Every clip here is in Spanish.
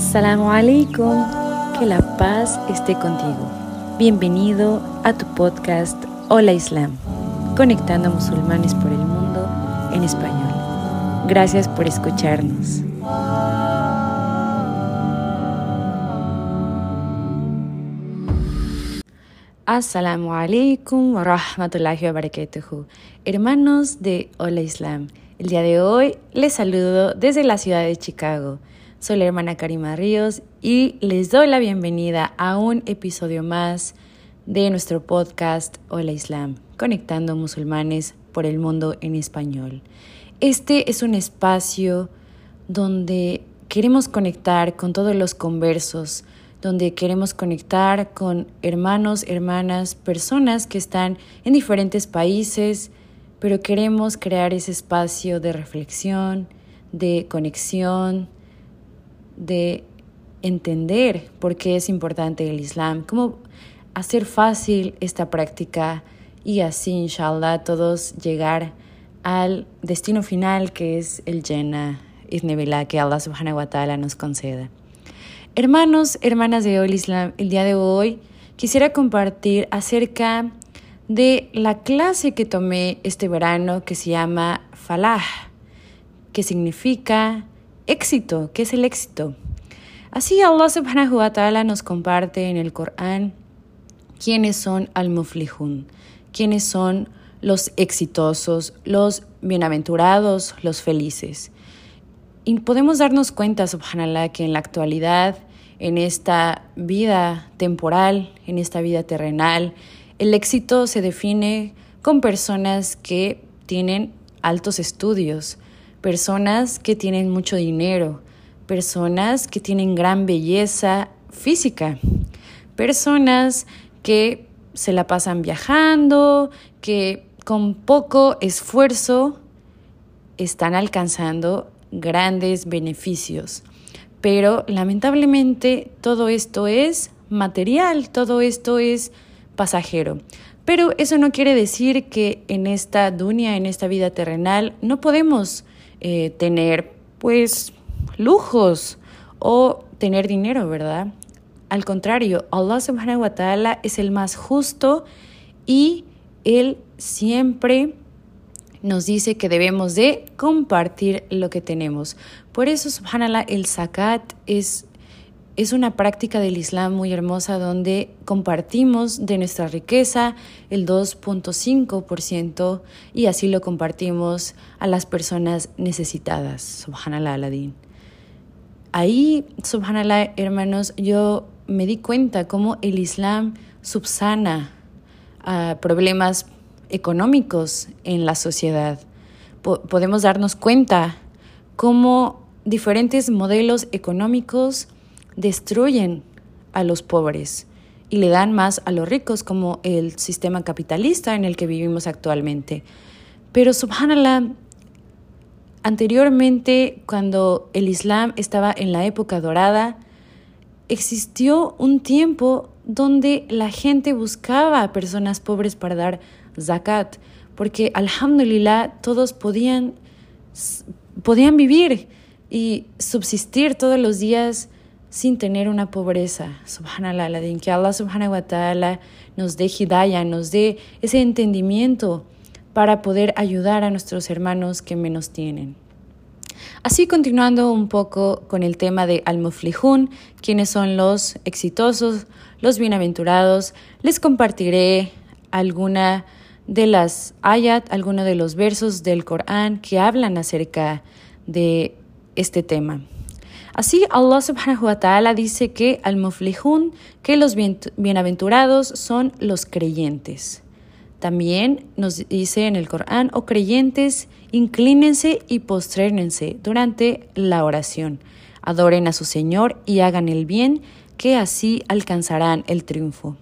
Assalamu alaikum, que la paz esté contigo. Bienvenido a tu podcast Hola Islam, conectando a musulmanes por el mundo en español. Gracias por escucharnos. Assalamu alaikum wa rahmatullahi wa. Hermanos de Hola Islam, el día de hoy les saludo desde la ciudad de Chicago. Soy la hermana Karima Ríos y les doy la bienvenida a un episodio más de nuestro podcast Hola Islam, conectando musulmanes por el mundo en español. Este es un espacio donde queremos conectar con todos los conversos, donde queremos conectar con hermanos, hermanas, personas que están en diferentes países, pero queremos crear ese espacio de reflexión, de conexión, de entender por qué es importante el Islam, cómo hacer fácil esta práctica y así, inshallah, todos llegar al destino final que es el Jannah, Isnebillah, que Allah subhanahu wa ta'ala nos conceda. Hermanos, hermanas de hoy Islam, el día de hoy quisiera compartir acerca de la clase que tomé este verano que se llama Falah, que significa éxito, ¿qué es el éxito? Así Allah subhanahu wa ta'ala nos comparte en el Corán quiénes son al-muflihun, quiénes son los exitosos, los bienaventurados, los felices. Y podemos darnos cuenta, subhanallah, que en la actualidad, en esta vida temporal, en esta vida terrenal, el éxito se define con personas que tienen altos estudios, personas que tienen mucho dinero, personas que tienen gran belleza física, personas que se la pasan viajando, que con poco esfuerzo están alcanzando grandes beneficios. Pero lamentablemente todo esto es material, todo esto es pasajero. Pero eso no quiere decir que en esta dunia, en esta vida terrenal, no podemos eh, tener pues lujos o tener dinero, ¿verdad? Al contrario, Allah subhanahu wa ta'ala es el más justo y Él siempre nos dice que debemos de compartir lo que tenemos. Por eso, subhanallah, el zakat es, es una práctica del Islam muy hermosa donde compartimos de nuestra riqueza el 2.5% y así lo compartimos a las personas necesitadas. Subhanallah, Aladín. Ahí, subhanallah, hermanos, yo me di cuenta cómo el Islam subsana a problemas económicos en la sociedad. podemos darnos cuenta cómo diferentes modelos económicos destruyen a los pobres y le dan más a los ricos, como el sistema capitalista en el que vivimos actualmente. Pero subhanallah, anteriormente, cuando el Islam estaba en la época dorada, existió un tiempo donde la gente buscaba a personas pobres para dar zakat, porque alhamdulillah todos podían, podían vivir y subsistir todos los días sin tener una pobreza. Subhanallah, que Allah subhanahu wa ta'ala nos dé hidayah, nos dé ese entendimiento para poder ayudar a nuestros hermanos que menos tienen. Así continuando un poco con el tema de Al-Muflihun, quienes son los exitosos, los bienaventurados, les compartiré alguna de las ayat, algunos de los versos del Corán que hablan acerca de este tema. Así Allah subhanahu wa ta'ala dice que al muflihun, que los bienaventurados son los creyentes. También nos dice en el Corán, oh creyentes, inclínense y postrénense durante la oración. Adoren a su Señor y hagan el bien, que así alcanzarán el triunfo.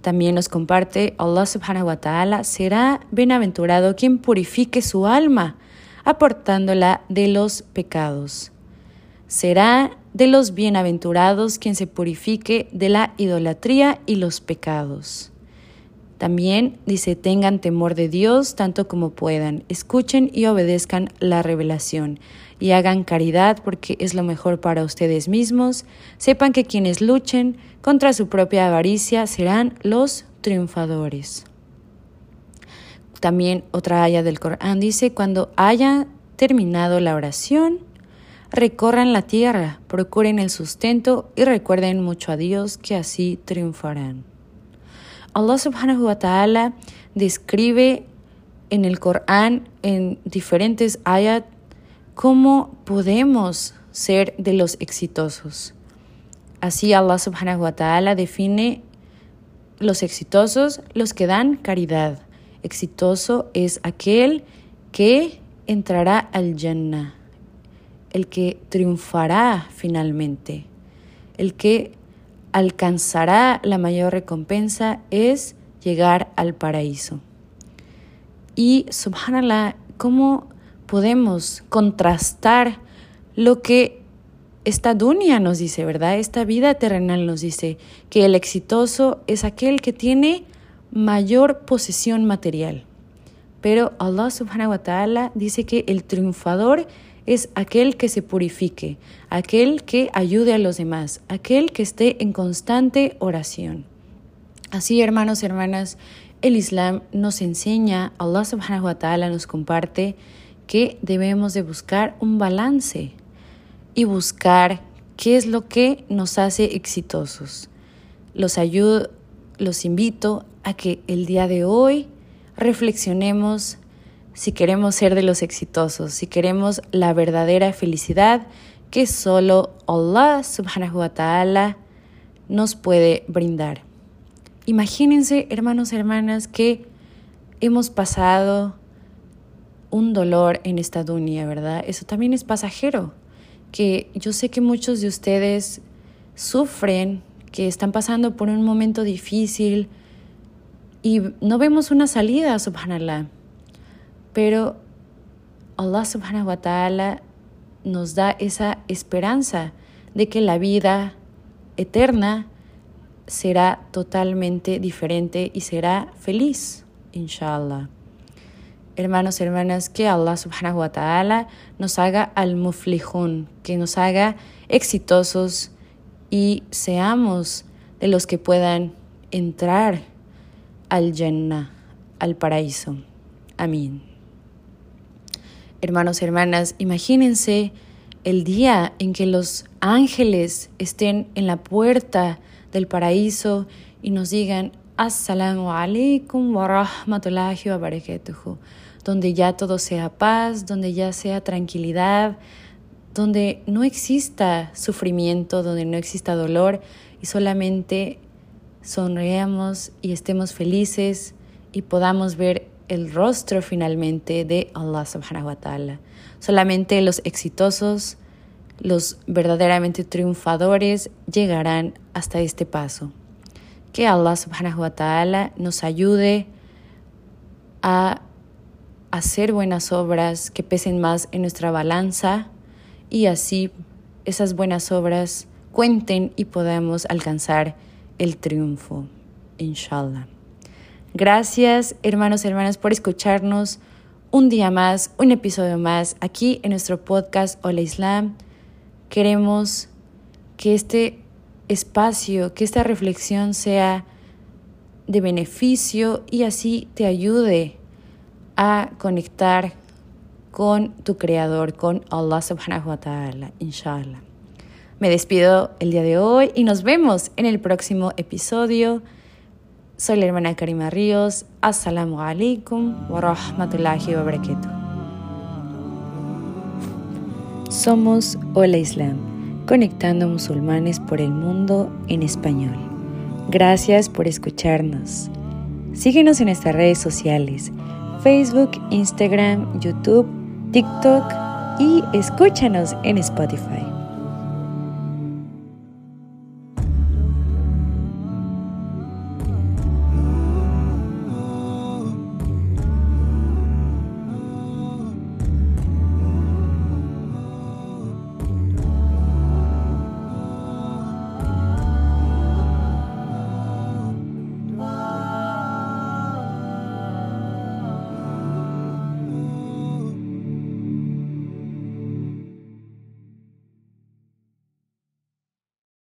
También nos comparte Allah subhanahu wa ta'ala, será bienaventurado quien purifique su alma, aportándola de los pecados. Será de los bienaventurados quien se purifique de la idolatría y los pecados. También dice, tengan temor de Dios tanto como puedan, escuchen y obedezcan la revelación y hagan caridad porque es lo mejor para ustedes mismos. Sepan que quienes luchen contra su propia avaricia serán los triunfadores. También otra haya del Corán dice, cuando haya terminado la oración, recorran la tierra, procuren el sustento y recuerden mucho a Dios que así triunfarán. Allah subhanahu wa ta'ala describe en el Corán, en diferentes ayat, cómo podemos ser de los exitosos. Así Allah subhanahu wa ta'ala define los exitosos, los que dan caridad. Exitoso es aquel que entrará al Jannah, el que triunfará finalmente, el que alcanzará la mayor recompensa es llegar al paraíso. Y subhanallah, ¿cómo podemos contrastar lo que esta dunia nos dice, ¿verdad? Esta vida terrenal nos dice que el exitoso es aquel que tiene mayor posesión material. Pero Allah subhanahu wa ta'ala dice que el triunfador es aquel que se purifique, aquel que ayude a los demás, aquel que esté en constante oración. Así, hermanos y hermanas, el Islam nos enseña, Allah subhanahu wa ta'ala nos comparte que debemos de buscar un balance y buscar qué es lo que nos hace exitosos. Los ayudo, los invito a que el día de hoy reflexionemos si queremos ser de los exitosos, si queremos la verdadera felicidad que solo Allah subhanahu wa ta'ala nos puede brindar. Imagínense, hermanos y hermanas, que hemos pasado un dolor en esta dunia, ¿verdad? Eso también es pasajero, que yo sé que muchos de ustedes sufren, que están pasando por un momento difícil y no vemos una salida, subhanallah. Pero Allah subhanahu wa ta'ala nos da esa esperanza de que la vida eterna será totalmente diferente y será feliz, inshallah. Hermanos, hermanas, que Allah subhanahu wa ta'ala nos haga al muflihun, que nos haga exitosos y seamos de los que puedan entrar al Jannah, al paraíso. Amén. Hermanos, hermanas, imagínense el día en que los ángeles estén en la puerta del paraíso y nos digan Assalamu alaikum wa rahmatullahi wa donde ya todo sea paz, donde ya sea tranquilidad, donde no exista sufrimiento, donde no exista dolor y solamente sonreamos y estemos felices y podamos ver el rostro finalmente de Allah subhanahu wa ta'ala. Solamente los exitosos, los verdaderamente triunfadores llegarán hasta este paso. Que Allah subhanahu wa ta'ala nos ayude a hacer buenas obras que pesen más en nuestra balanza y así esas buenas obras cuenten y podamos alcanzar el triunfo, inshallah. Gracias, hermanos y hermanas, por escucharnos un día más, un episodio más aquí en nuestro podcast Hola Islam. Queremos que este espacio, que esta reflexión sea de beneficio y así te ayude a conectar con tu creador, con Allah subhanahu wa ta'ala, inshallah. Me despido el día de hoy y nos vemos en el próximo episodio. Soy la hermana Karima Ríos. Assalamu alaikum wa rahmatullahi wa. Somos Hola Islam, conectando musulmanes por el mundo en español. Gracias por escucharnos. Síguenos en nuestras redes sociales, Facebook, Instagram, YouTube, TikTok y escúchanos en Spotify.